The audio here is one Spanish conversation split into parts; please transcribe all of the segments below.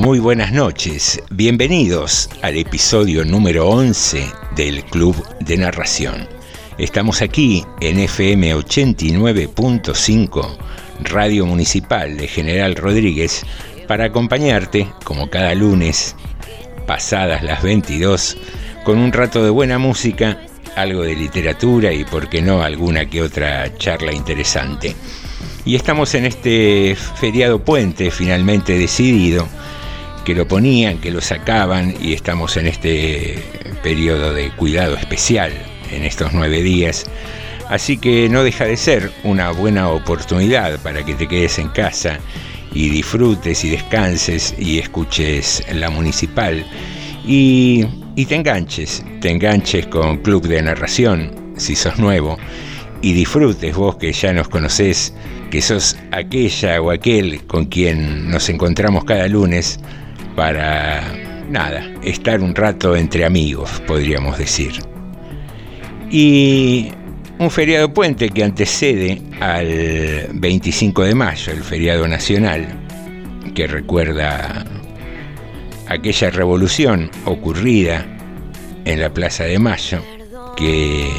Muy, buenas noches. Bienvenidos al episodio número 11 del Club de Narración. Estamos aquí en FM 89.5, Radio Municipal de General Rodríguez, para acompañarte, como cada lunes, pasadas las 22, con un rato de buena música, algo de literatura y, por qué no, alguna que otra charla interesante. Y estamos en este feriado puente finalmente decidido, que lo ponían, que lo sacaban, y estamos en este periodo de cuidado especial en estos nueve días. Así que no deja de ser una buena oportunidad para que te quedes en casa y disfrutes y descanses y escuches la municipal y, y te enganches, te enganches con Club de Narración, si sos nuevo, y disfrutes vos que ya nos conocés, que sos aquella o aquel con quien nos encontramos cada lunes para, nada, estar un rato entre amigos, podríamos decir. Y un feriado puente que antecede al 25 de mayo, el feriado nacional, que recuerda aquella revolución ocurrida en la Plaza de Mayo, que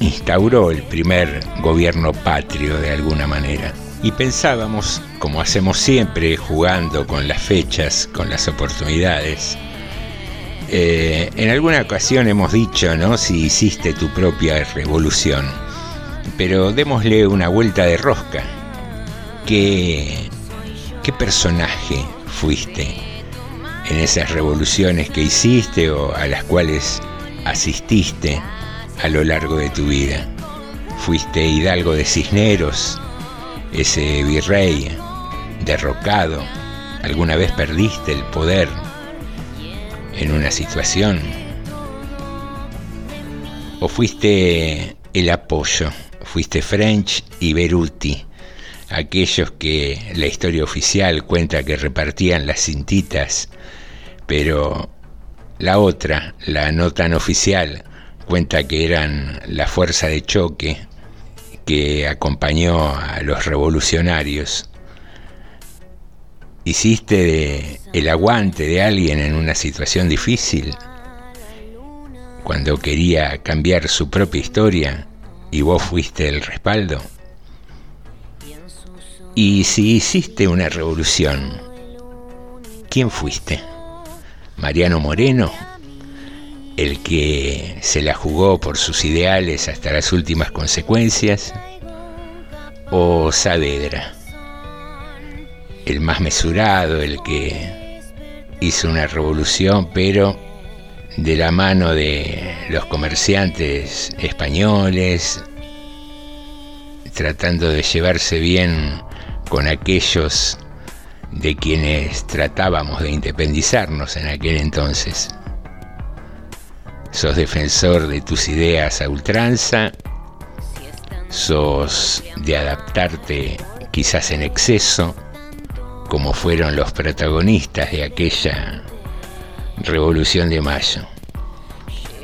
instauró el primer gobierno patrio de alguna manera. Y pensábamos, como hacemos siempre, jugando con las fechas, con las oportunidades, eh, en alguna ocasión hemos dicho, ¿no? Si hiciste tu propia revolución. Pero démosle una vuelta de rosca. ¿Qué, qué personaje fuiste en esas revoluciones que hiciste o a las cuales asististe a lo largo de tu vida? ¿Fuiste Hidalgo de Cisneros, ese virrey derrocado? ¿Alguna vez perdiste el poder en una situación? ¿O fuiste el apoyo? ¿Fuiste French y Beruti? Aquellos que la historia oficial cuenta que repartían las cintitas, pero la otra, la no tan oficial, cuenta que eran la fuerza de choque que acompañó a los revolucionarios. ¿Hiciste el aguante de alguien en una situación difícil? Cuando quería cambiar su propia historia y vos fuiste el respaldo. Y si hiciste una revolución, ¿quién fuiste? ¿Mariano Moreno? ¿El que se la jugó por sus ideales hasta las últimas consecuencias? ¿O Saavedra? El más mesurado, el que hizo una revolución, pero de la mano de los comerciantes españoles, tratando de llevarse bien con aquellos de quienes tratábamos de independizarnos en aquel entonces. Sos defensor de tus ideas a ultranza, sos de adaptarte quizás en exceso, como fueron los protagonistas de aquella Revolución de Mayo.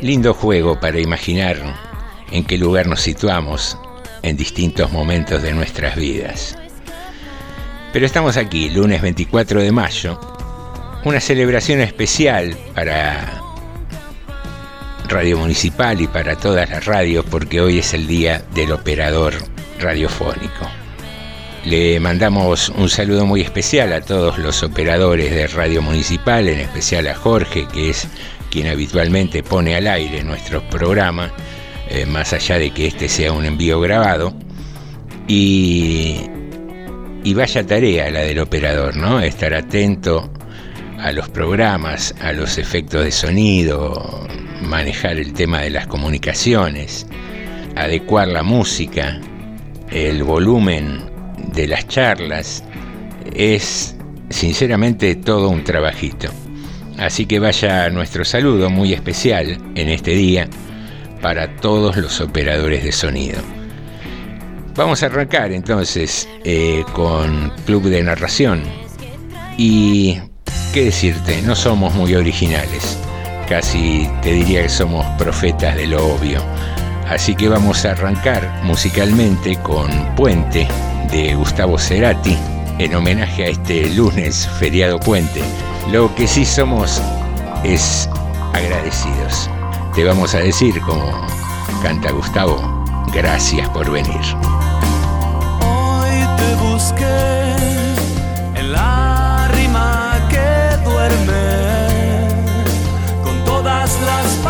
Lindo juego para imaginar en qué lugar nos situamos en distintos momentos de nuestras vidas. Pero estamos aquí, lunes 24 de mayo, una celebración especial para Radio Municipal y para todas las radios porque hoy es el día del operador radiofónico. Le mandamos un saludo muy especial a todos los operadores de Radio Municipal, en especial a Jorge, que es quien habitualmente pone al aire nuestro programa, eh, más allá de que este sea un envío grabado. Y, y vaya tarea la del operador, ¿no? Estar atento a los programas, a los efectos de sonido, manejar el tema de las comunicaciones, adecuar la música, el volumen de las charlas, es sinceramente todo un trabajito. Así que vaya nuestro saludo muy especial en este día para todos los operadores de sonido. Vamos a arrancar entonces eh, con Club de Narración. Y, ¿qué decirte? No somos muy originales. Casi te diría que somos profetas de lo obvio. Así que vamos a arrancar musicalmente con Puente de Gustavo Cerati en homenaje a este lunes feriado puente lo que sí somos es agradecidos. Te vamos a decir, como canta Gustavo, gracias por venir. Hoy te busqué en la las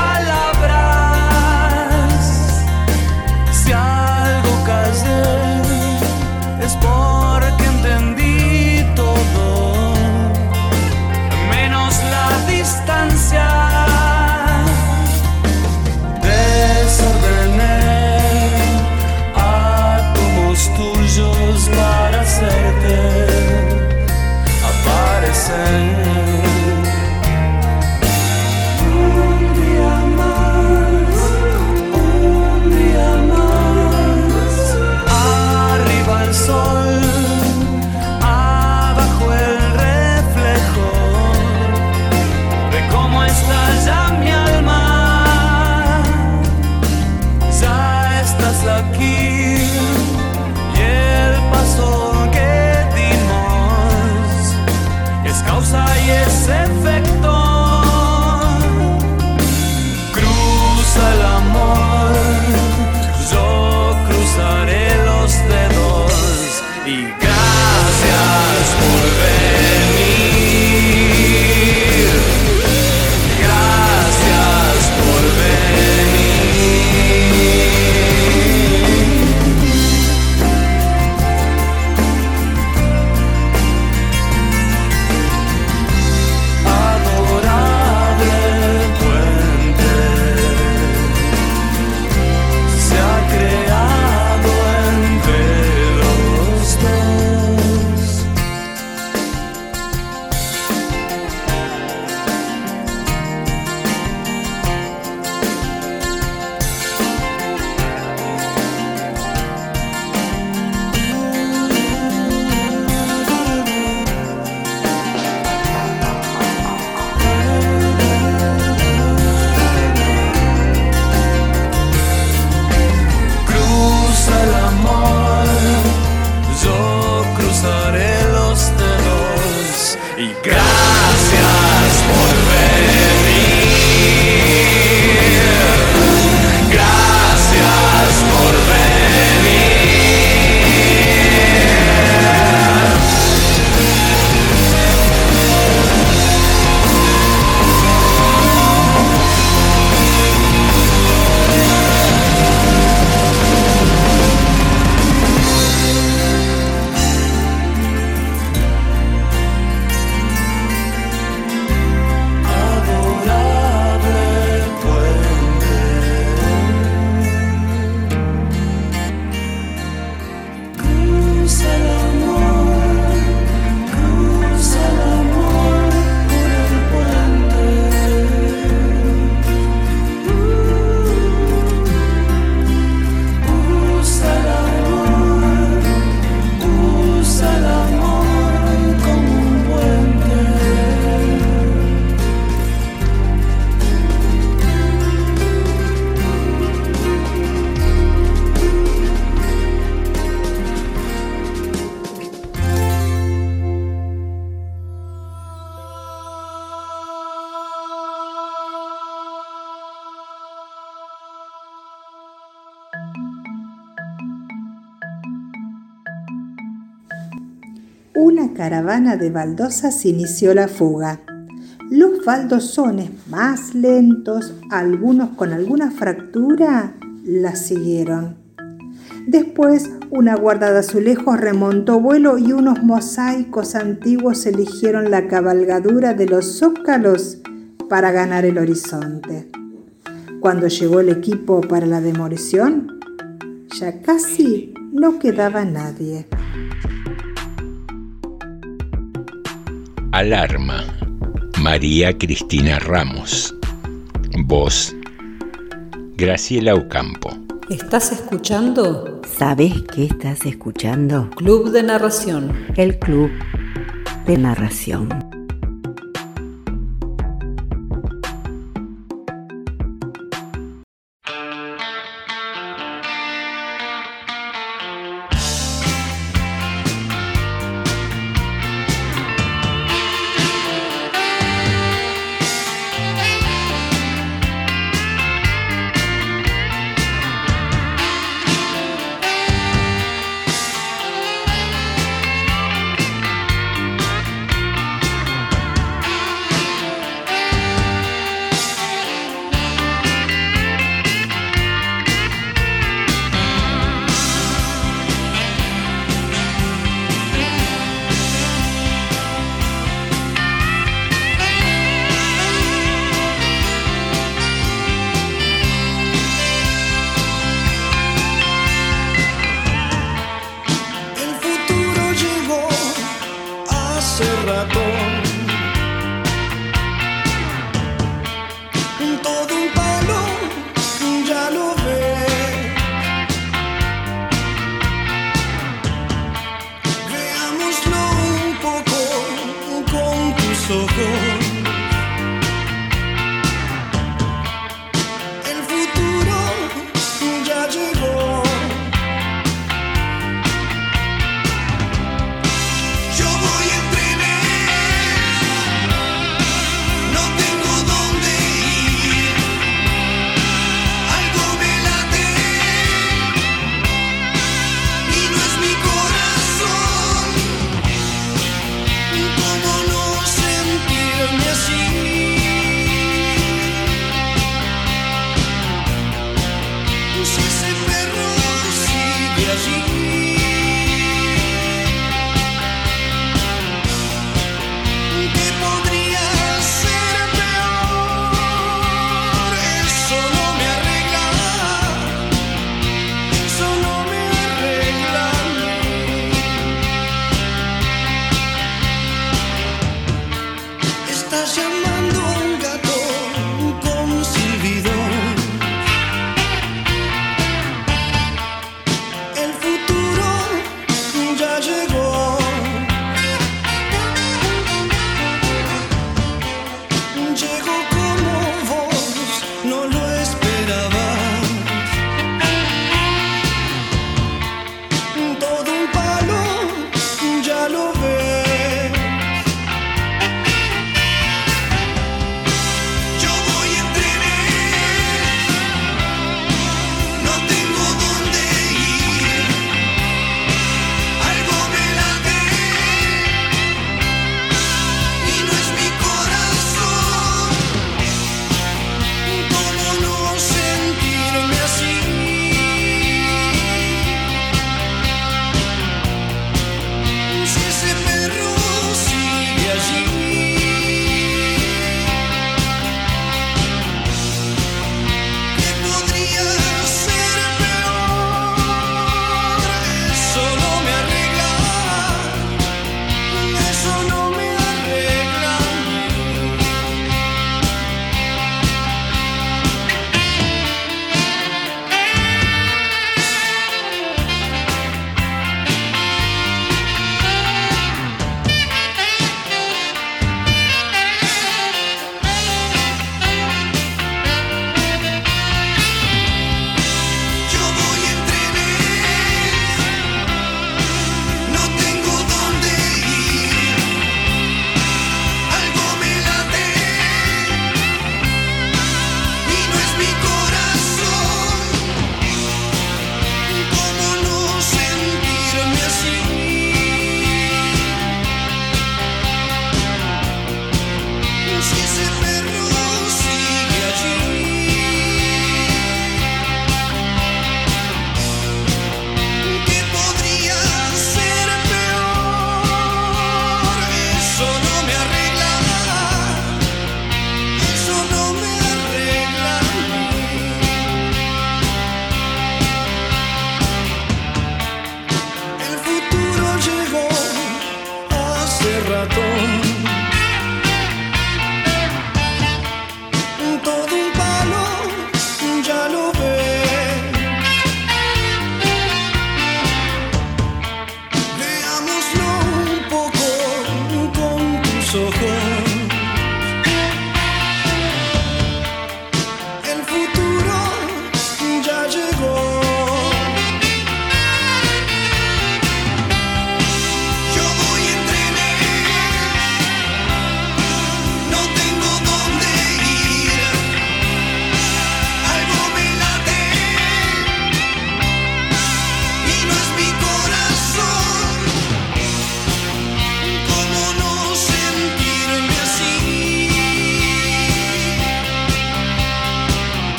de baldosas inició la fuga. Los baldosones más lentos, algunos con alguna fractura, la siguieron. Después, una guarda de azulejos remontó vuelo y unos mosaicos antiguos eligieron la cabalgadura de los zócalos para ganar el horizonte. Cuando llegó el equipo para la demolición, ya casi no quedaba nadie. Alarma. María Cristina Ramos. Voz. Graciela Ocampo. ¿Estás escuchando? ¿Sabes qué estás escuchando? Club de Narración. El Club de Narración.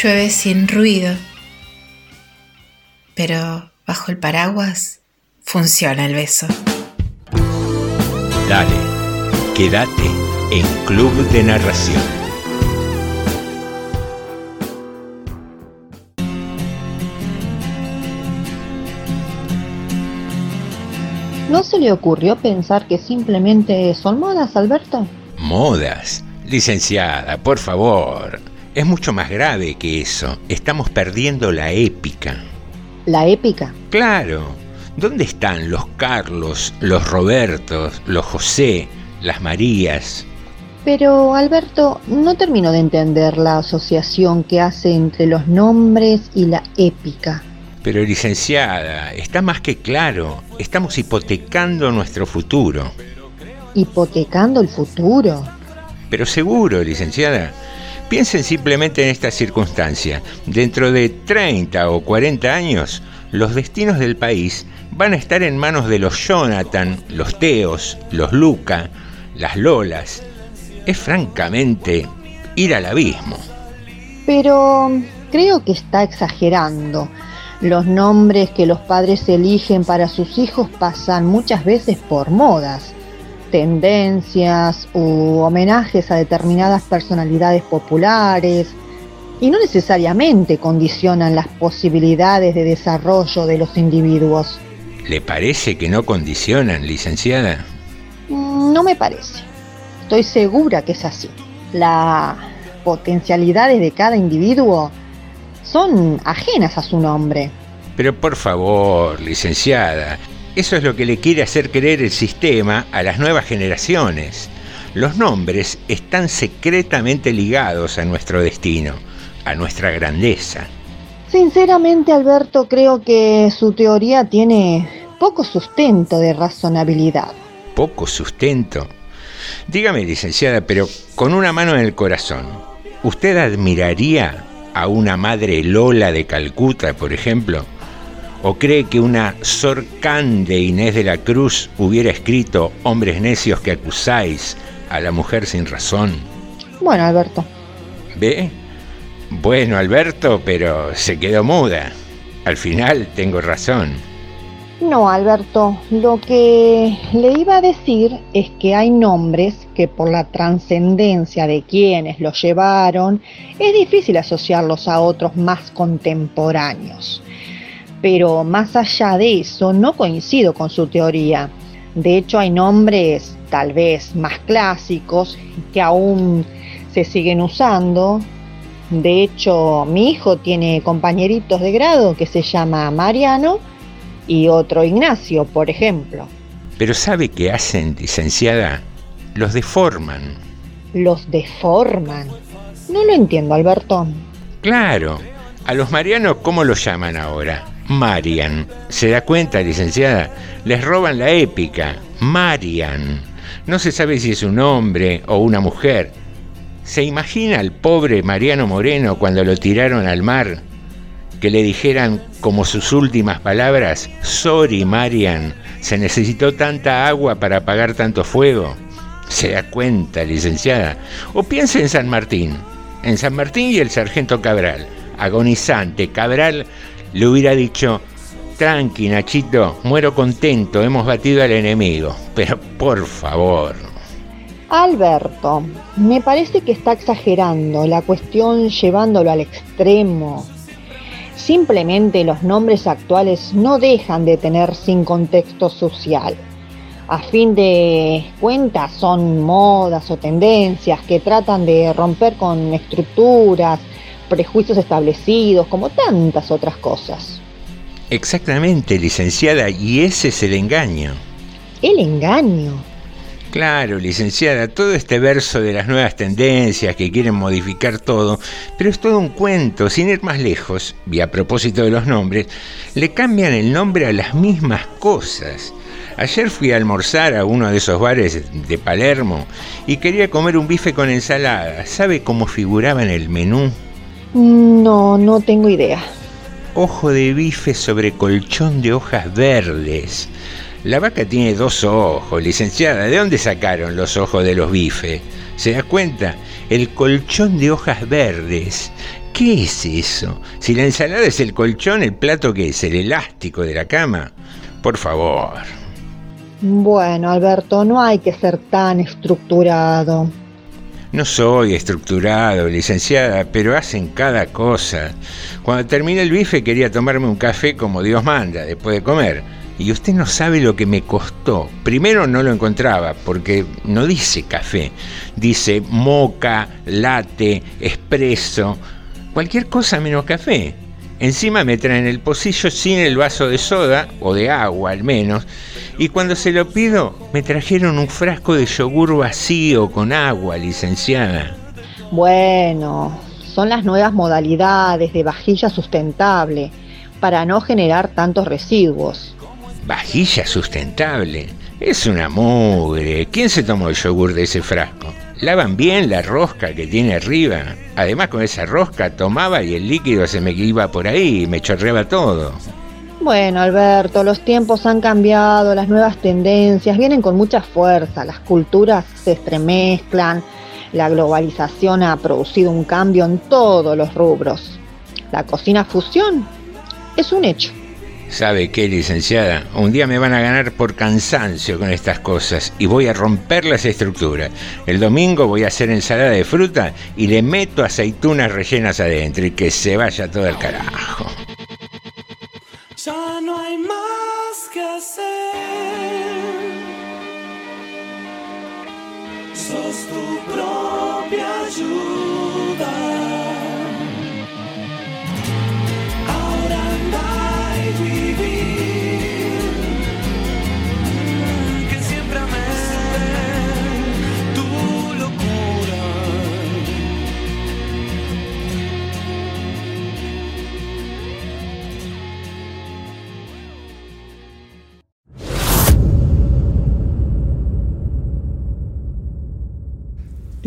Llueve sin ruido, pero bajo el paraguas funciona el beso. Dale, quédate en Club de Narración. ¿No se le ocurrió pensar que simplemente son modas, Alberto? Modas. Licenciada, por favor. Es mucho más grave que eso. Estamos perdiendo la épica. La épica. Claro. ¿Dónde están los Carlos, los Robertos, los José, las Marías? Pero, Alberto, no termino de entender la asociación que hace entre los nombres y la épica. Pero licenciada, está más que claro. Estamos hipotecando nuestro futuro. Hipotecando el futuro. Pero seguro, licenciada. Piensen simplemente en esta circunstancia. Dentro de 30 o 40 años, los destinos del país van a estar en manos de los Jonathan, los Teos, los Luca, las Lolas. Es francamente ir al abismo. Pero creo que está exagerando. Los nombres que los padres eligen para sus hijos pasan muchas veces por modas, tendencias u homenajes a determinadas personalidades populares y no necesariamente condicionan las posibilidades de desarrollo de los individuos. ¿Le parece que no condicionan, licenciada? Mm, No me parece. Estoy segura que es así. Las potencialidades de cada individuo son ajenas a su nombre. Pero por favor, licenciada, eso es lo que le quiere hacer creer el sistema a las nuevas generaciones. Los nombres están secretamente ligados a nuestro destino, a nuestra grandeza. Sinceramente, Alberto, creo que su teoría tiene poco sustento de razonabilidad. Poco sustento. Dígame, licenciada, pero con una mano en el corazón, ¿usted admiraría a una madre Lola de Calcuta, por ejemplo? ¿O cree que una Sor Can de Inés de la Cruz hubiera escrito Hombres necios que acusáis a la mujer sin razón? Bueno, Alberto, ¿Ve? Bueno, Alberto, pero se quedó muda. Al final tengo razón. no, Alberto, lo que le iba a decir es que hay nombres que por la trascendencia de quienes los llevaron es difícil asociarlos a otros más contemporáneos. Pero más allá de eso, no coincido con su teoría. De hecho, hay nombres tal vez más clásicos que aún se siguen usando. De hecho, mi hijo tiene compañeritos de grado que se llama Mariano y otro Ignacio, por ejemplo. Pero ¿sabe qué hacen, licenciada? Los deforman. Los deforman. No lo entiendo, Alberto. Claro, a los marianos, ¿cómo los llaman ahora? Marian. ¿Se da cuenta, licenciada? Les roban la épica. Marian. No se sabe si es un hombre o una mujer. ¿Se imagina al pobre Mariano Moreno cuando lo tiraron al mar? Que le dijeran como sus últimas palabras, sorry Marian, se necesitó tanta agua para apagar tanto fuego. ¿Se da cuenta, licenciada? O piense en San Martín. En San Martín y el sargento Cabral. Agonizante, Cabral le hubiera dicho, tranqui Nachito, muero contento, hemos batido al enemigo. Pero por favor. Alberto, me parece que está exagerando la cuestión llevándolo al extremo. Simplemente los nombres actuales no dejan de tener sin contexto social. A fin de cuentas son modas o tendencias que tratan de romper con estructuras, prejuicios establecidos, como tantas otras cosas. Exactamente, licenciada, y ese es el engaño. El engaño. Claro, licenciada, todo este verso de las nuevas tendencias que quieren modificar todo, pero es todo un cuento, sin ir más lejos, y a propósito de los nombres, le cambian el nombre a las mismas cosas. Ayer fui a almorzar a uno de esos bares de Palermo y quería comer un bife con ensalada. ¿Sabe cómo figuraba en el menú? No, no tengo idea. Ojo de bife sobre colchón de hojas verdes. La vaca tiene dos ojos, licenciada. ¿De dónde sacaron los ojos de los bifes? ¿Se da cuenta? El colchón de hojas verdes. ¿Qué es eso? Si la ensalada es el colchón, el plato que es el elástico de la cama. Por favor. Bueno, Alberto, no hay que ser tan estructurado. No soy estructurado, licenciada, pero hacen cada cosa. Cuando terminé el bife quería tomarme un café como Dios manda, después de comer. Y usted no sabe lo que me costó. Primero no lo encontraba, porque no dice café. Dice moca, latte, espresso, cualquier cosa menos café. Encima me traen el pocillo sin el vaso de soda, o de agua al menos, y cuando se lo pido me trajeron un frasco de yogur vacío con agua, licenciada. Bueno, son las nuevas modalidades de vajilla sustentable para no generar tantos residuos. Vajilla sustentable. Es una mugre. ¿Quién se tomó el yogur de ese frasco? Lavan bien la rosca que tiene arriba. Además con esa rosca tomaba y el líquido se me iba por ahí y me chorreaba todo. Bueno, Alberto, los tiempos han cambiado, las nuevas tendencias vienen con mucha fuerza, las culturas se estremezclan, la globalización ha producido un cambio en todos los rubros. La cocina fusión es un hecho. ¿Sabe qué, licenciada? Un día me van a ganar por cansancio con estas cosas y voy a romper las estructuras. El domingo voy a hacer ensalada de fruta y le meto aceitunas rellenas adentro y que se vaya todo el carajo. Ya no hay más que hacer. Sos tu propia ayuda.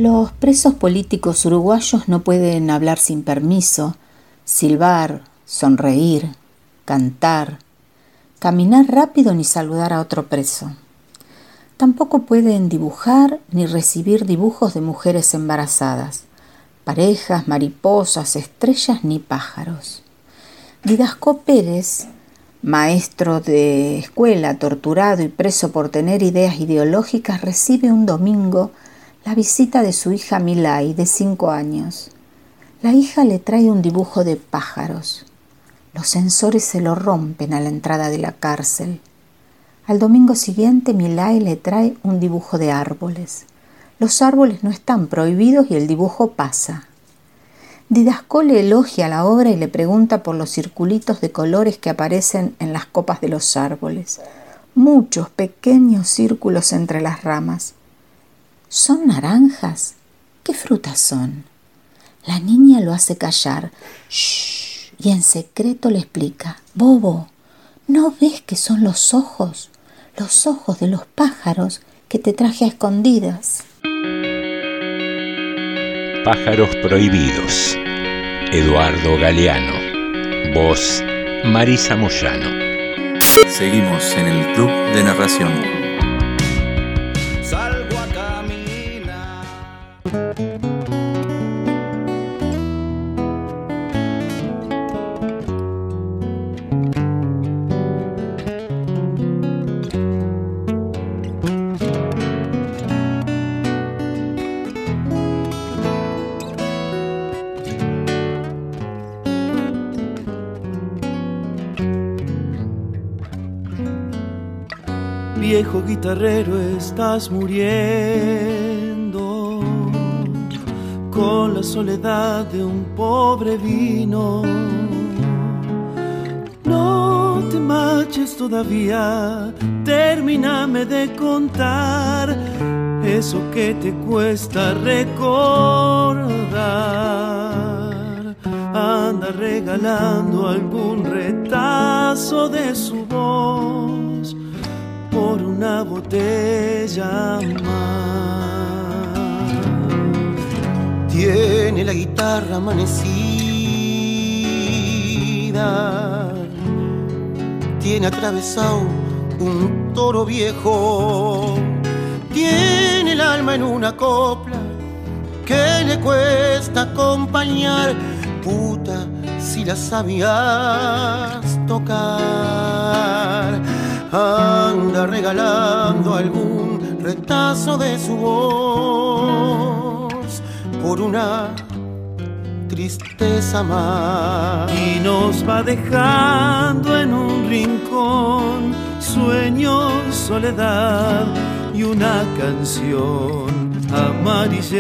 Los presos políticos uruguayos no pueden hablar sin permiso, silbar, sonreír, cantar, caminar rápido ni saludar a otro preso. Tampoco pueden dibujar ni recibir dibujos de mujeres embarazadas, parejas, mariposas, estrellas ni pájaros. Didasco Pérez, maestro de escuela, torturado y preso por tener ideas ideológicas, recibe un domingo la visita de su hija Milay, de cinco años. La hija le trae un dibujo de pájaros. Los sensores se lo rompen a la entrada de la cárcel. Al domingo siguiente Milay le trae un dibujo de árboles. Los árboles no están prohibidos y el dibujo pasa. Didasco le elogia la obra y le pregunta por los circulitos de colores que aparecen en las copas de los árboles. Muchos pequeños círculos entre las ramas. ¿Son naranjas? ¿Qué frutas son? La niña lo hace callar. Shh, y en secreto le explica, Bobo, ¿no ves que son los ojos? Los ojos de los pájaros que te traje a escondidas. Pájaros Prohibidos. Eduardo Galeano. Voz Marisa Moyano. Seguimos en el Club de Narración. Estás muriendo con la soledad de un pobre vino. No te marches todavía, termíname de contar eso que te cuesta recordar. Anda regalando algún retazo de su voz por una botella más. Tiene la guitarra amanecida, tiene atravesado un toro viejo, tiene el alma en una copla que le cuesta acompañar. Puta, si la sabías tocar anda regalando algún retazo de su voz por una tristeza más. y nos va dejando en un rincón sueños, soledad y una canción amarillenta.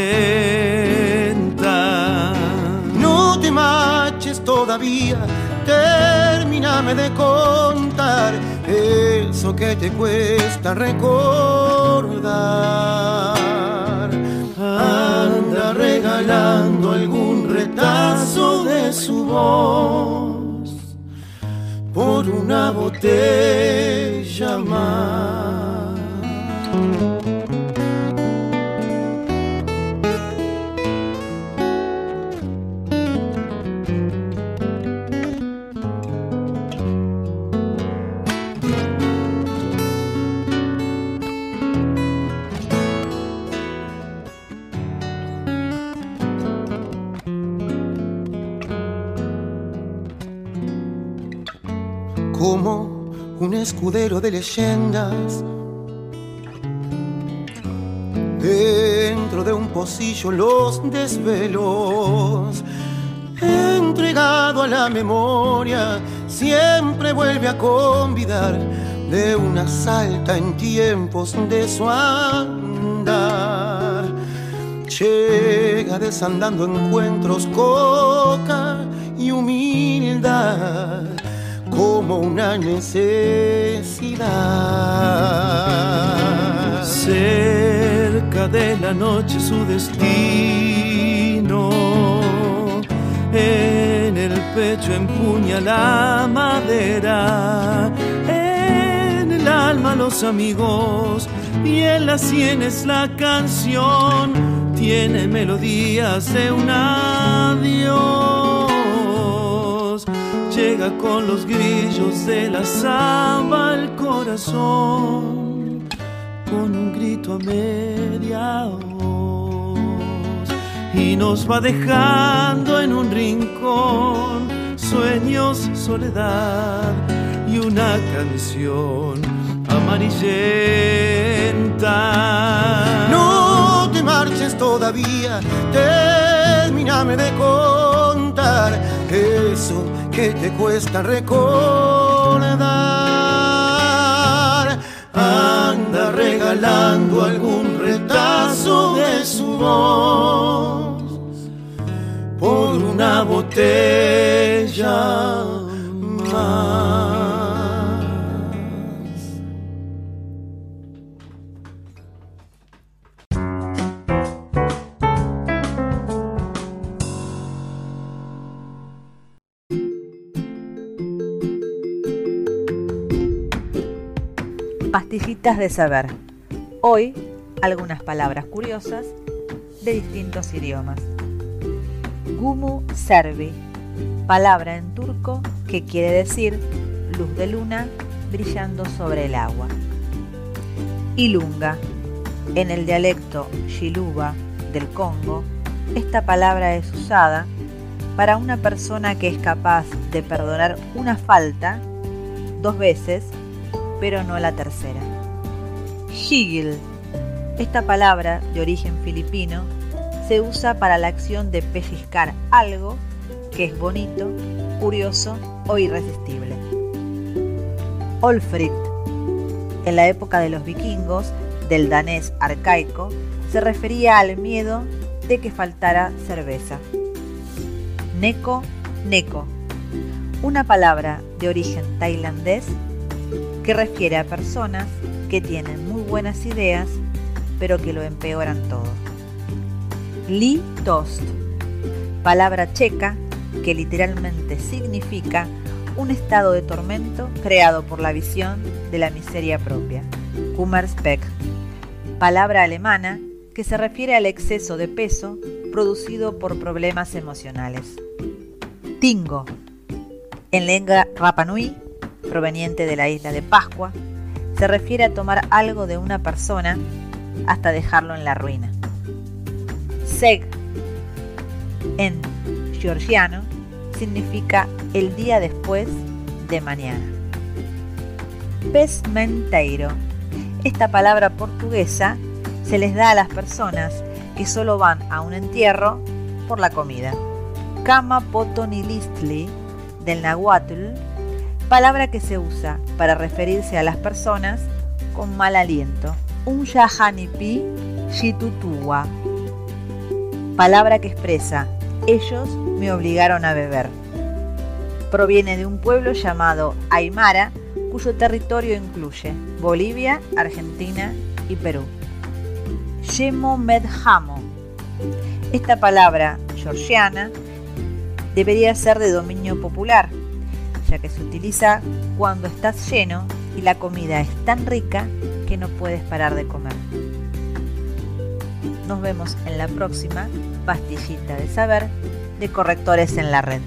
No te marches todavía, termíname de contar que te cuesta recordar. Anda regalando algún retazo de su voz por una botella más. Escudero de leyendas. Dentro de un pocillo los desvelos, entregado a la memoria, siempre vuelve a convidar de una salta en tiempos de su andar. Llega desandando encuentros, coca y humildad como una necesidad. Cerca de la noche su destino, en el pecho empuña la madera, en el alma los amigos y en las sienes la canción, tiene melodías de un adiós con los grillos de la samba al corazón, con un grito a media voz, y nos va dejando en un rincón sueños, soledad y una canción amarillenta. No te marches todavía, termíname de contar eso que te cuesta recordar. Anda regalando algún retazo de su voz por una botella más. De saber. Hoy algunas palabras curiosas de distintos idiomas. Gumu servi, palabra en turco que quiere decir luz de luna brillando sobre el agua. Ilunga, en el dialecto Shiluba del Congo, esta palabra es usada para una persona que es capaz de perdonar una falta dos veces, pero no la tercera. Shigil, esta palabra de origen filipino se usa para la acción de pellizcar algo que es bonito, curioso o irresistible. Olfrit, en la época de los vikingos, del danés arcaico, se refería al miedo de que faltara cerveza. Neko, neko, una palabra de origen tailandés que refiere a personas que tienen buenas ideas, pero que lo empeoran todo. Li Tost, palabra checa que literalmente significa un estado de tormento creado por la visión de la miseria propia. Kummerspeck, palabra alemana que se refiere al exceso de peso producido por problemas emocionales. Tingo, en lengua Rapanui, proveniente de la isla de Pascua, se refiere a tomar algo de una persona hasta dejarlo en la ruina. Seg, en georgiano, significa el día después de mañana. Pesmenteiro. Esta palabra portuguesa se les da a las personas que solo van a un entierro por la comida. Kama potonilistli del nahuatl, palabra que se usa para referirse a las personas con mal aliento. Un yahanipi shitutua, palabra que expresa ellos me obligaron a beber. Proviene de un pueblo llamado Aymara, cuyo territorio incluye Bolivia, Argentina y Perú. Yemo Medhamo. Esta palabra georgiana debería ser de dominio popular, ya que se utiliza cuando estás lleno y la comida es tan rica que no puedes parar de comer. Nos vemos en la próxima pastillita de saber de correctores en la red.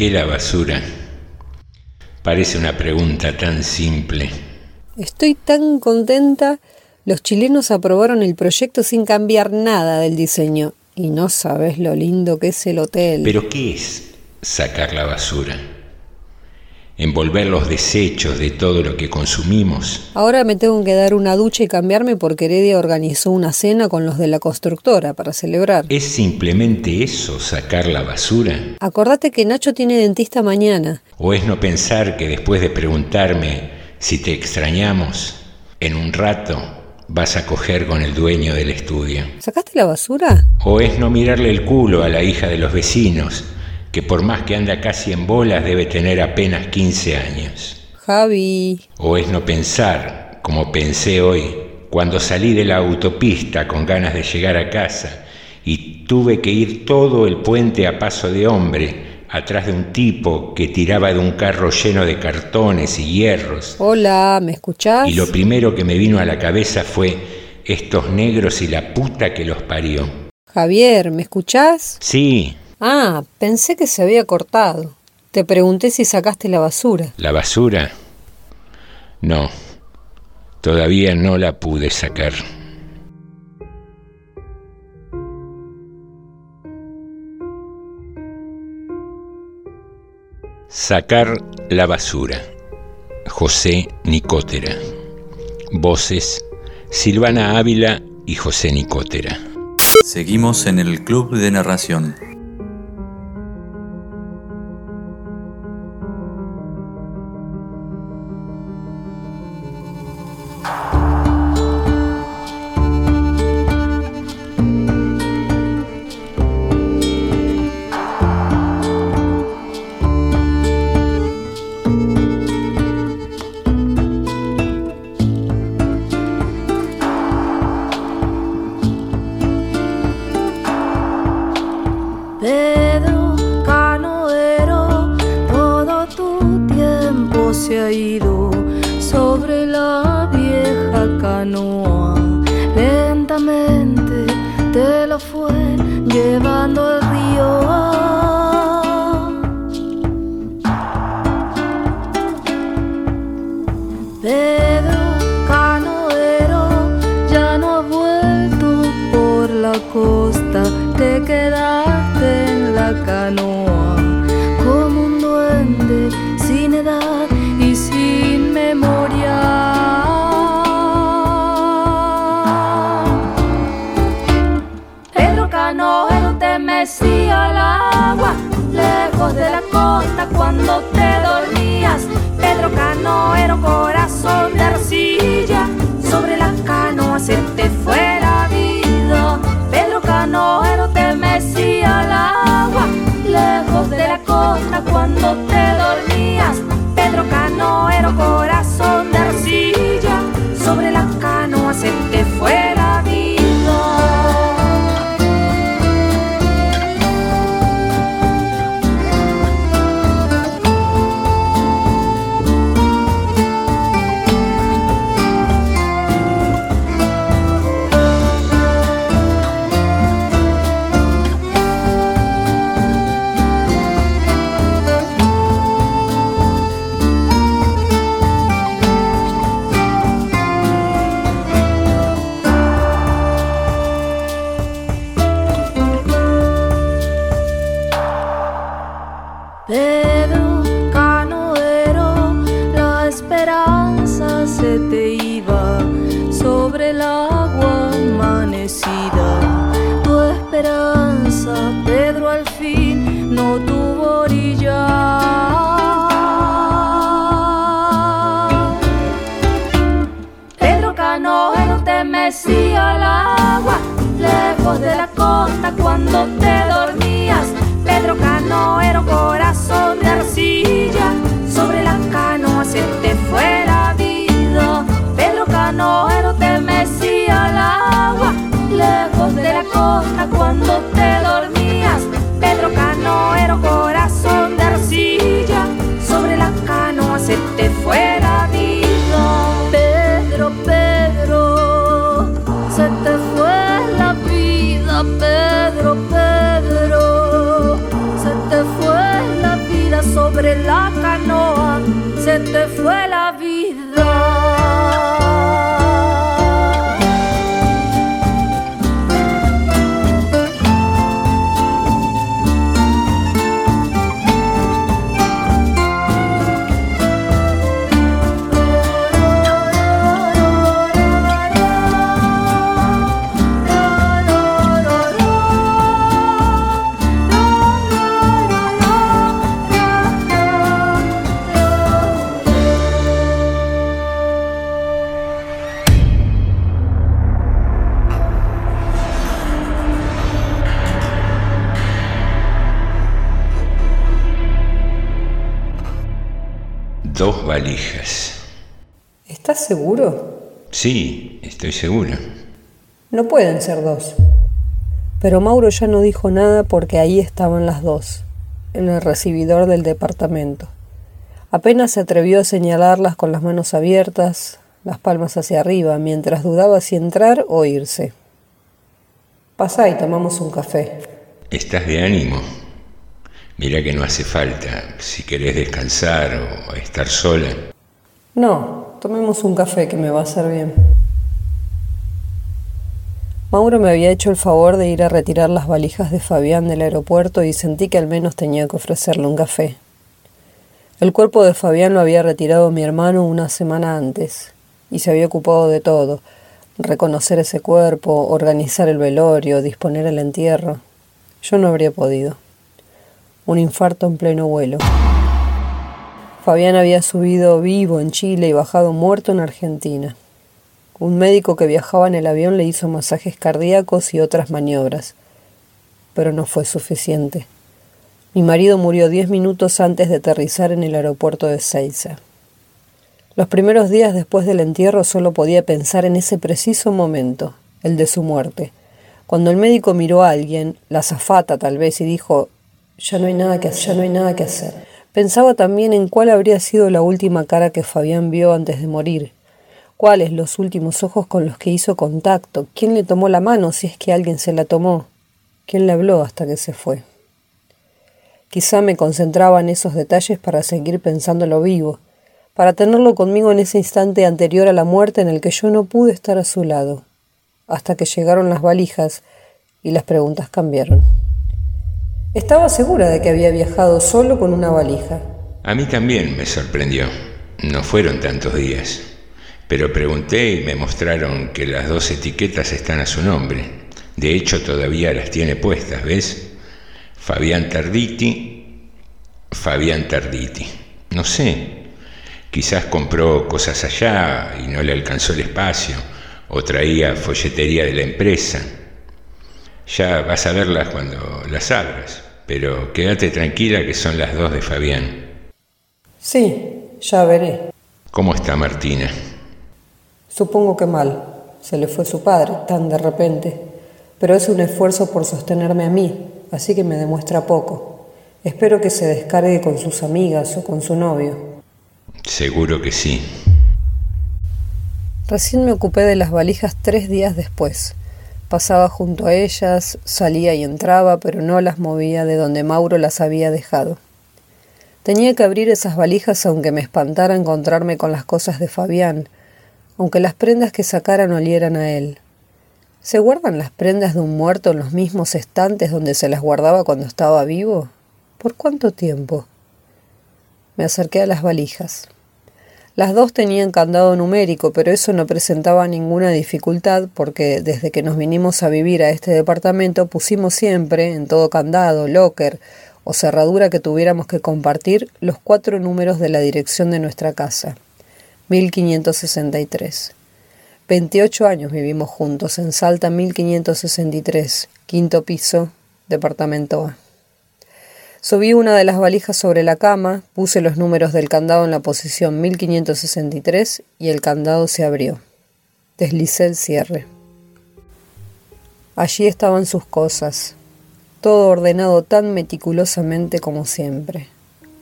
Saqué la basura. Parece una pregunta tan simple. Estoy tan contenta. Los chilenos aprobaron el proyecto sin cambiar nada del diseño. Y no sabes lo lindo que es el hotel. Pero ¿qué es sacar la basura? Envolver los desechos de todo lo que consumimos. Ahora me tengo que dar una ducha y cambiarme porque Heredia organizó una cena con los de la constructora para celebrar. ¿Es simplemente eso, sacar la basura? Acordate que Nacho tiene dentista mañana. ¿O es no pensar que después de preguntarme si te extrañamos, en un rato vas a coger con el dueño del estudio? ¿Sacaste la basura? ¿O es no mirarle el culo a la hija de los vecinos, que por más que anda casi en bolas debe tener apenas 15 años? Javi. ¿O es no pensar, como pensé hoy, cuando salí de la autopista con ganas de llegar a casa y tuve que ir todo el puente a paso de hombre, atrás de un tipo que tiraba de un carro lleno de cartones y hierros? Hola, ¿me escuchás? Y lo primero que me vino a la cabeza fue estos negros y la puta que los parió. Javier, ¿me escuchás? Sí, Ah, pensé que se había cortado. Te pregunté si sacaste la basura. la basura. No, todavía no la pude sacar. Sacar la basura. José Nicotera. Voces Silvana Ávila y José Nicotera. Seguimos en el Club de Narración. cuando te cuando te dormías. Pedro Canoero, corazón de arcilla, sobre la canoa se te fue la vida. Pedro Canoero te mecía al agua, lejos de la costa cuando te dormías. Seguro? Sí, estoy seguro. No pueden ser dos. Pero Mauro ya no dijo nada porque ahí estaban las dos, en el recibidor del departamento. Apenas se atrevió a señalarlas con las manos abiertas, las palmas hacia arriba, mientras dudaba si entrar o irse. Pasá y tomamos un café. ¿Estás de ánimo? Mira que no hace falta si querés descansar o estar sola. No, tomemos un café que me va a hacer bien. Mauro me había hecho el favor de ir a retirar las valijas de Fabián del aeropuerto y sentí que al menos tenía que ofrecerle un café. El cuerpo de Fabián lo había retirado mi hermano una semana antes y se había ocupado de todo, reconocer ese cuerpo, organizar el velorio, disponer el entierro. Yo no habría podido. Un infarto en pleno vuelo. Fabián había subido vivo en Chile y bajado muerto en Argentina. Un médico que viajaba en el avión le hizo masajes cardíacos y otras maniobras, pero no fue suficiente. Mi marido murió diez minutos antes de aterrizar en el aeropuerto de Seiza. Los primeros días después del entierro solo podía pensar en ese preciso momento, el de su muerte. Cuando el médico miró a alguien, la azafata tal vez, y dijo ya no hay nada que hacer, ya no hay nada que hacer. Pensaba también en cuál habría sido la última cara que Fabián vio antes de morir. ¿Cuáles los últimos ojos con los que hizo contacto? ¿Quién le tomó la mano si es que alguien se la tomó? ¿Quién le habló hasta que se fue? Quizá me concentraba en esos detalles para seguir pensándolo vivo, para tenerlo conmigo en ese instante anterior a la muerte en el que yo no pude estar a su lado, hasta que llegaron las valijas y las preguntas cambiaron. Estaba segura de que había viajado solo con una valija. A mí también me sorprendió. No fueron tantos días. Pero pregunté y me mostraron que las dos etiquetas están a su nombre. De hecho, todavía las tiene puestas, ¿ves? Fabián Tarditi, Fabián Tarditi. No sé, quizás compró cosas allá y no le alcanzó el espacio, o traía folletería de la empresa. Ya vas a verlas cuando las abras, pero quédate tranquila que son las dos de Fabián. Sí, ya veré. ¿Cómo está Martina? Supongo que mal. Se le fue su padre tan de repente. Pero es un esfuerzo por sostenerme a mí, así que me demuestra poco. Espero que se descargue con sus amigas o con su novio. Seguro que sí. Recién me ocupé de las valijas tres días después. Pasaba junto a ellas, salía y entraba, pero no las movía de donde Mauro las había dejado. Tenía que abrir esas valijas aunque me espantara encontrarme con las cosas de Fabián, aunque las prendas que sacaran olieran a él. ¿Se guardan las prendas de un muerto en los mismos estantes donde se las guardaba cuando estaba vivo? ¿Por cuánto tiempo? Me acerqué a las valijas. Las dos tenían candado numérico, pero eso no presentaba ninguna dificultad porque desde que nos vinimos a vivir a este departamento pusimos siempre, en todo candado, locker o cerradura que tuviéramos que compartir, los cuatro números de la dirección de nuestra casa. 1563. 28 años vivimos juntos en Salta 1563, quinto piso, departamento A. Subí una de las valijas sobre la cama, puse los números del candado en la posición 1563 y el candado se abrió. Deslicé el cierre. Allí estaban sus cosas, todo ordenado tan meticulosamente como siempre.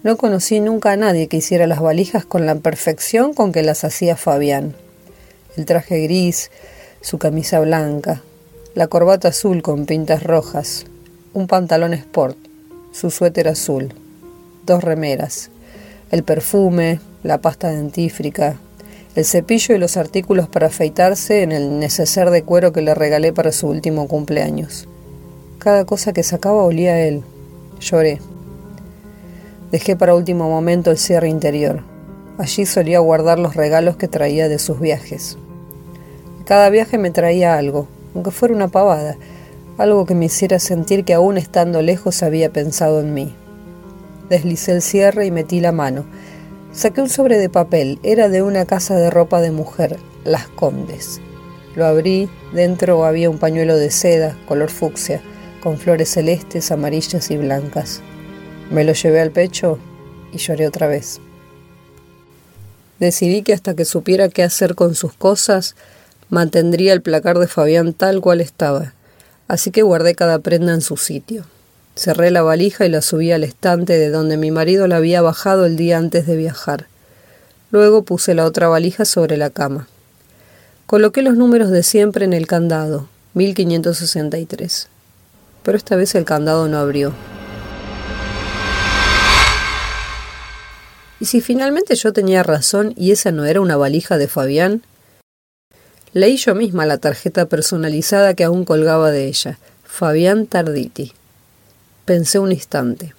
No conocí nunca a nadie que hiciera las valijas con la perfección con que las hacía Fabián. El traje gris, su camisa blanca, la corbata azul con pintas rojas, un pantalón sport, su suéter azul, dos remeras, el perfume, la pasta dentífrica, el cepillo y los artículos para afeitarse en el neceser de cuero que le regalé para su último cumpleaños. Cada cosa que sacaba olía a él. Lloré. Dejé para último momento el cierre interior. Allí solía guardar los regalos que traía de sus viajes. Cada viaje me traía algo, aunque fuera una pavada, algo que me hiciera sentir que aún estando lejos había pensado en mí. Deslicé el cierre y metí la mano. Saqué un sobre de papel, era de una casa de ropa de mujer, Las Condes. Lo abrí, dentro había un pañuelo de seda, color fucsia, con flores celestes, amarillas y blancas. Me lo llevé al pecho y lloré otra vez. Decidí que hasta que supiera qué hacer con sus cosas, mantendría el placar de Fabián tal cual estaba, así que guardé cada prenda en su sitio. Cerré la valija y la subí al estante de donde mi marido la había bajado el día antes de viajar. Luego puse la otra valija sobre la cama. Coloqué los números de siempre en el candado, 1563. Pero esta vez el candado no abrió. ¿Y si finalmente yo tenía razón y esa no era una valija de Fabián? Leí yo misma la tarjeta personalizada que aún colgaba de ella. Fabián Tarditi. Pensé un instante.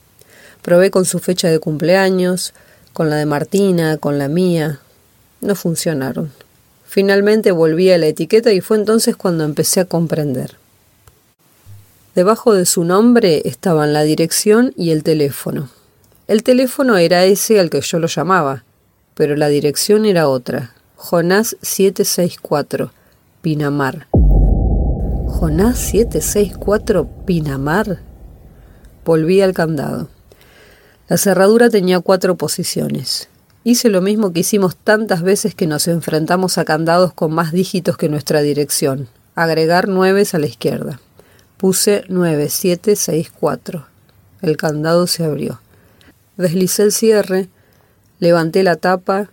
Probé con su fecha de cumpleaños, con la de Martina, con la mía. No funcionaron. Finalmente volví a la etiqueta y fue entonces cuando empecé a comprender. Debajo de su nombre estaban la dirección y el teléfono. El teléfono era ese al que yo lo llamaba, pero la dirección era otra, Jonás 764, Pinamar. Jonás 764, Pinamar. Volví al candado. La cerradura tenía cuatro posiciones. Hice lo mismo que hicimos tantas veces que nos enfrentamos a candados con más dígitos que nuestra dirección. Agregar nueves a la izquierda. Puse 9764. El candado se abrió. Deslicé el cierre, levanté la tapa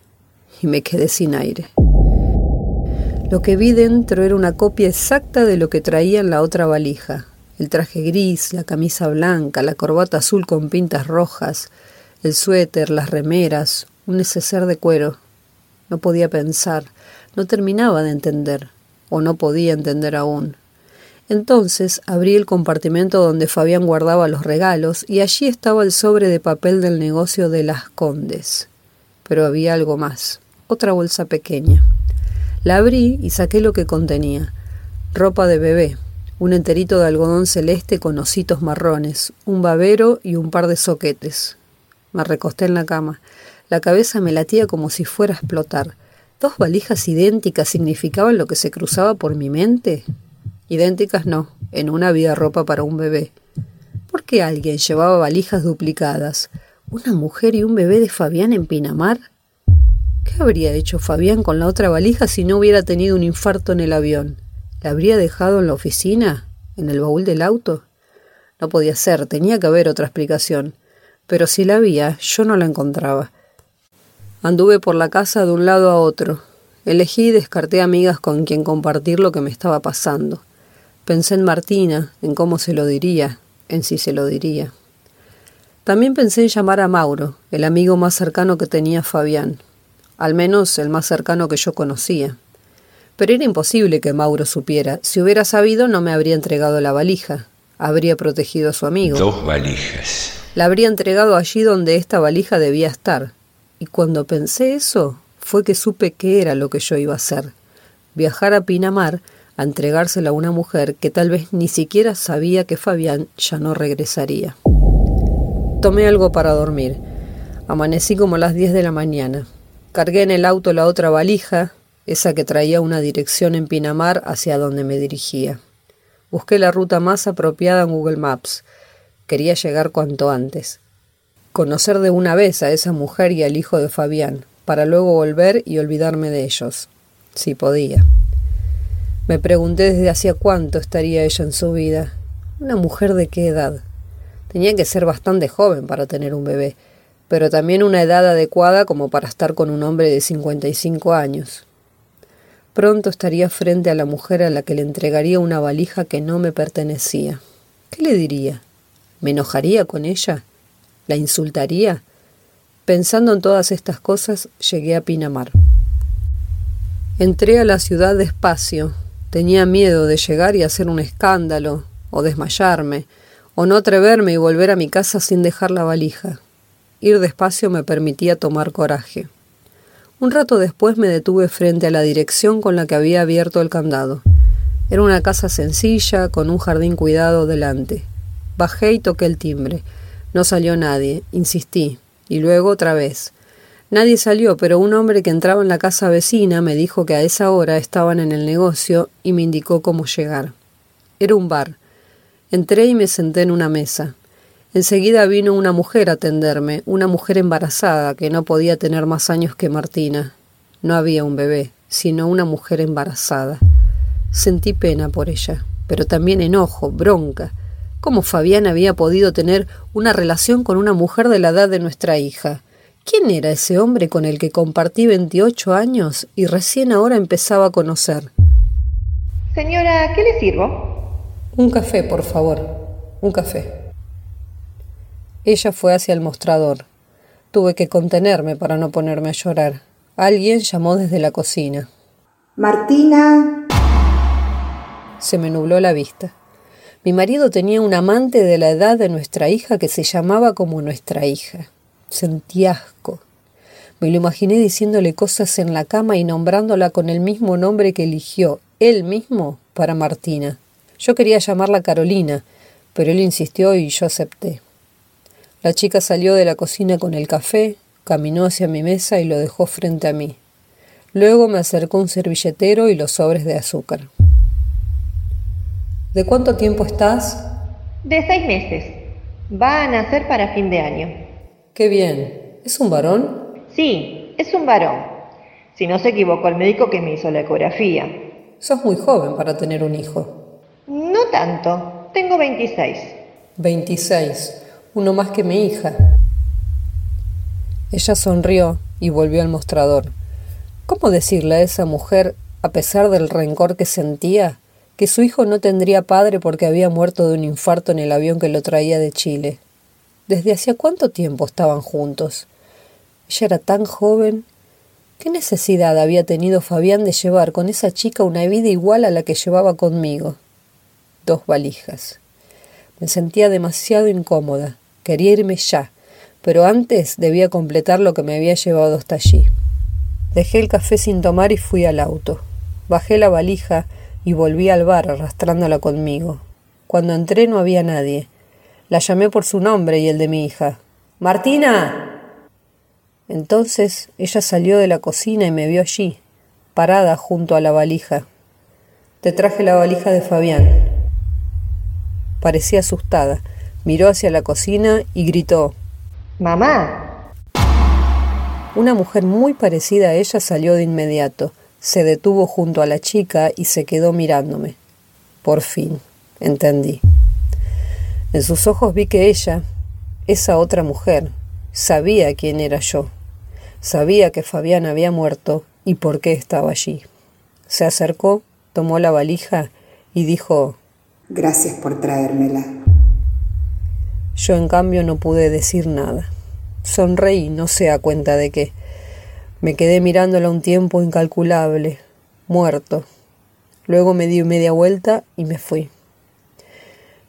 y me quedé sin aire. Lo que vi dentro era una copia exacta de lo que traía en la otra valija. El traje gris, la camisa blanca, la corbata azul con pintas rojas, el suéter, las remeras, un neceser de cuero. No podía pensar, no terminaba de entender, o no podía entender aún. Entonces abrí el compartimento donde Fabián guardaba los regalos y allí estaba el sobre de papel del negocio de las Condes. Pero había algo más otra bolsa pequeña. La abrí y saqué lo que contenía. Ropa de bebé, un enterito de algodón celeste con ositos marrones, un babero y un par de soquetes. Me recosté en la cama. La cabeza me latía como si fuera a explotar. ¿Dos valijas idénticas significaban lo que se cruzaba por mi mente? Idénticas no, en una había ropa para un bebé. ¿Por qué alguien llevaba valijas duplicadas? ¿Una mujer y un bebé de Fabián en Pinamar? ¿Qué habría hecho Fabián con la otra valija si no hubiera tenido un infarto en el avión? ¿La habría dejado en la oficina? ¿En el baúl del auto? No podía ser, tenía que haber otra explicación. Pero si la había, yo no la encontraba. Anduve por la casa de un lado a otro. Elegí y descarté amigas con quien compartir lo que me estaba pasando. Pensé en Martina, en cómo se lo diría, en si se lo diría. También pensé en llamar a Mauro, el amigo más cercano que tenía Fabián, al menos el más cercano que yo conocía. Pero era imposible que Mauro supiera. Si hubiera sabido, no me habría entregado la valija. Habría protegido a su amigo. Dos valijas. La habría entregado allí donde esta valija debía estar. Y cuando pensé eso, fue que supe qué era lo que yo iba a hacer. Viajar a Pinamar a entregársela a una mujer que tal vez ni siquiera sabía que Fabián ya no regresaría. Tomé algo para dormir. Amanecí como a las 10 de la mañana. Cargué en el auto la otra valija, esa que traía una dirección en Pinamar hacia donde me dirigía. Busqué la ruta más apropiada en Google Maps. Quería llegar cuanto antes. Conocer de una vez a esa mujer y al hijo de Fabián, para luego volver y olvidarme de ellos, si podía. Me pregunté desde hacía cuánto estaría ella en su vida. ¿Una mujer de qué edad? Tenía que ser bastante joven para tener un bebé, pero también una edad adecuada como para estar con un hombre de 55 años. Pronto estaría frente a la mujer a la que le entregaría una valija que no me pertenecía. ¿Qué le diría? ¿Me enojaría con ella? ¿La insultaría? Pensando en todas estas cosas, llegué a Pinamar. Entré a la ciudad despacio, Tenía miedo de llegar y hacer un escándalo, o desmayarme, o no atreverme y volver a mi casa sin dejar la valija. Ir despacio me permitía tomar coraje. Un rato después me detuve frente a la dirección con la que había abierto el candado. Era una casa sencilla, con un jardín cuidado delante. Bajé y toqué el timbre. No salió nadie. Insistí. Y luego otra vez. Nadie salió, pero un hombre que entraba en la casa vecina me dijo que a esa hora estaban en el negocio y me indicó cómo llegar. Era un bar. Entré y me senté en una mesa. Enseguida vino una mujer a atenderme, una mujer embarazada que no podía tener más años que Martina. No había un bebé, sino una mujer embarazada. Sentí pena por ella, pero también enojo, bronca. ¿Cómo Fabián había podido tener una relación con una mujer de la edad de nuestra hija? ¿Quién era ese hombre con el que compartí 28 años y recién ahora empezaba a conocer? Señora, ¿qué le sirvo? Un café, por favor. Un café. Ella fue hacia el mostrador. Tuve que contenerme para no ponerme a llorar. Alguien llamó desde la cocina. Martina. Se me nubló la vista. Mi marido tenía un amante de la edad de nuestra hija que se llamaba como nuestra hija. Sentí asco. Me lo imaginé diciéndole cosas en la cama y nombrándola con el mismo nombre que eligió él mismo para Martina. Yo quería llamarla Carolina, pero él insistió y yo acepté. La chica salió de la cocina con el café, caminó hacia mi mesa y lo dejó frente a mí. Luego me acercó un servilletero y los sobres de azúcar. ¿De cuánto tiempo estás? De seis meses. Va a nacer para fin de año. Qué bien. ¿Es un varón? Sí, es un varón. Si no se equivocó el médico que me hizo la ecografía. Sos muy joven para tener un hijo. No tanto. Tengo 26. 26. Uno más que mi hija. Ella sonrió y volvió al mostrador. ¿Cómo decirle a esa mujer, a pesar del rencor que sentía, que su hijo no tendría padre porque había muerto de un infarto en el avión que lo traía de Chile? ¿Desde hacía cuánto tiempo estaban juntos? Ella era tan joven. ¿Qué necesidad había tenido Fabián de llevar con esa chica una vida igual a la que llevaba conmigo? Dos valijas. Me sentía demasiado incómoda. Quería irme ya, pero antes debía completar lo que me había llevado hasta allí. Dejé el café sin tomar y fui al auto. Bajé la valija y volví al bar arrastrándola conmigo. Cuando entré no había nadie. La llamé por su nombre y el de mi hija. Martina. Entonces ella salió de la cocina y me vio allí, parada junto a la valija. Te traje la valija de Fabián. Parecía asustada. Miró hacia la cocina y gritó. Mamá. Una mujer muy parecida a ella salió de inmediato. Se detuvo junto a la chica y se quedó mirándome. Por fin, entendí. En sus ojos vi que ella, esa otra mujer, sabía quién era yo. Sabía que Fabián había muerto y por qué estaba allí. Se acercó, tomó la valija y dijo Gracias por traérmela. Yo en cambio no pude decir nada. Sonreí, no sé a cuenta de qué. Me quedé mirándola un tiempo incalculable, muerto. Luego me di media vuelta y me fui.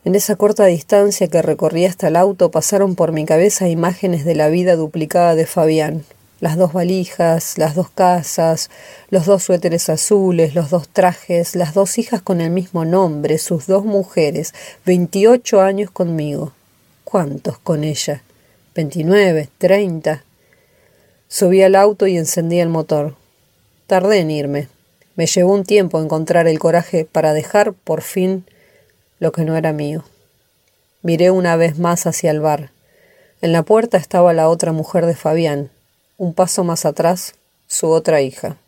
En esa corta distancia que recorrí hasta el auto pasaron por mi cabeza imágenes de la vida duplicada de Fabián. las dos valijas, las dos casas, los dos suéteres azules, los dos trajes, las dos hijas con el mismo nombre, sus dos mujeres, veintiocho años conmigo. ¿Cuántos con ella? Veintinueve, treinta. Subí al auto y encendí el motor. Tardé en irme. Me llevó un tiempo encontrar el coraje para dejar, por fin, lo que no era mío. Miré una vez más hacia el bar. En la puerta estaba la otra mujer de Fabián, un paso más atrás, su otra hija.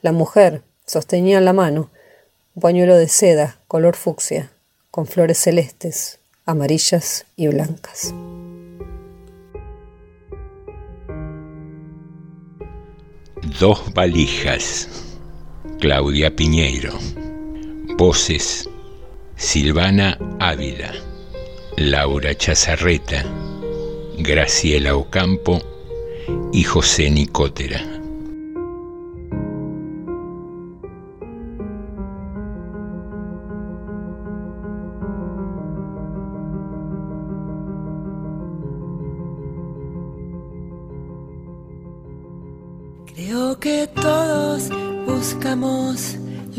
La mujer sostenía en la mano un pañuelo de seda color fucsia, con flores celestes, amarillas y blancas. Dos valijas. Claudia Piñeiro. Voces. Silvana Ávila. Laura Chazarreta. Graciela Ocampo y José Nicotera.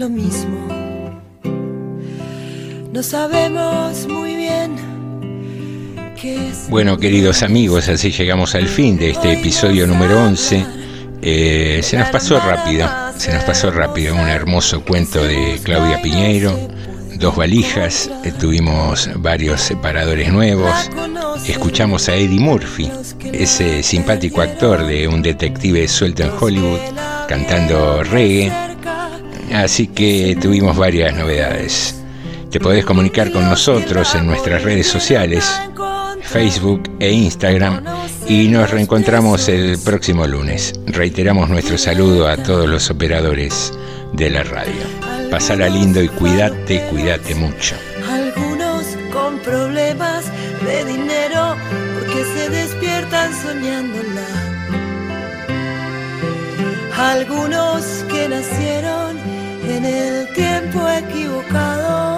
Lo mismo. No sabemos muy bien. Bueno, queridos amigos, así llegamos al fin de este episodio número 11. Eh, se nos pasó rápido, se nos pasó rápido. Un hermoso cuento de Claudia Piñeiro, dos valijas, eh, tuvimos varios separadores nuevos. Escuchamos a Eddie Murphy, ese simpático actor de un detective suelto en Hollywood, cantando reggae. Así que tuvimos varias novedades. Te podés comunicar con nosotros en nuestras redes sociales, Facebook e Instagram, y nos reencontramos el próximo lunes. Reiteramos nuestro saludo a todos los operadores de la radio. Pasala lindo y cuídate, cuídate mucho. Algunos con problemas de dinero porque se despiertan soñándola. Algunos que nacieron en el tiempo equivocado.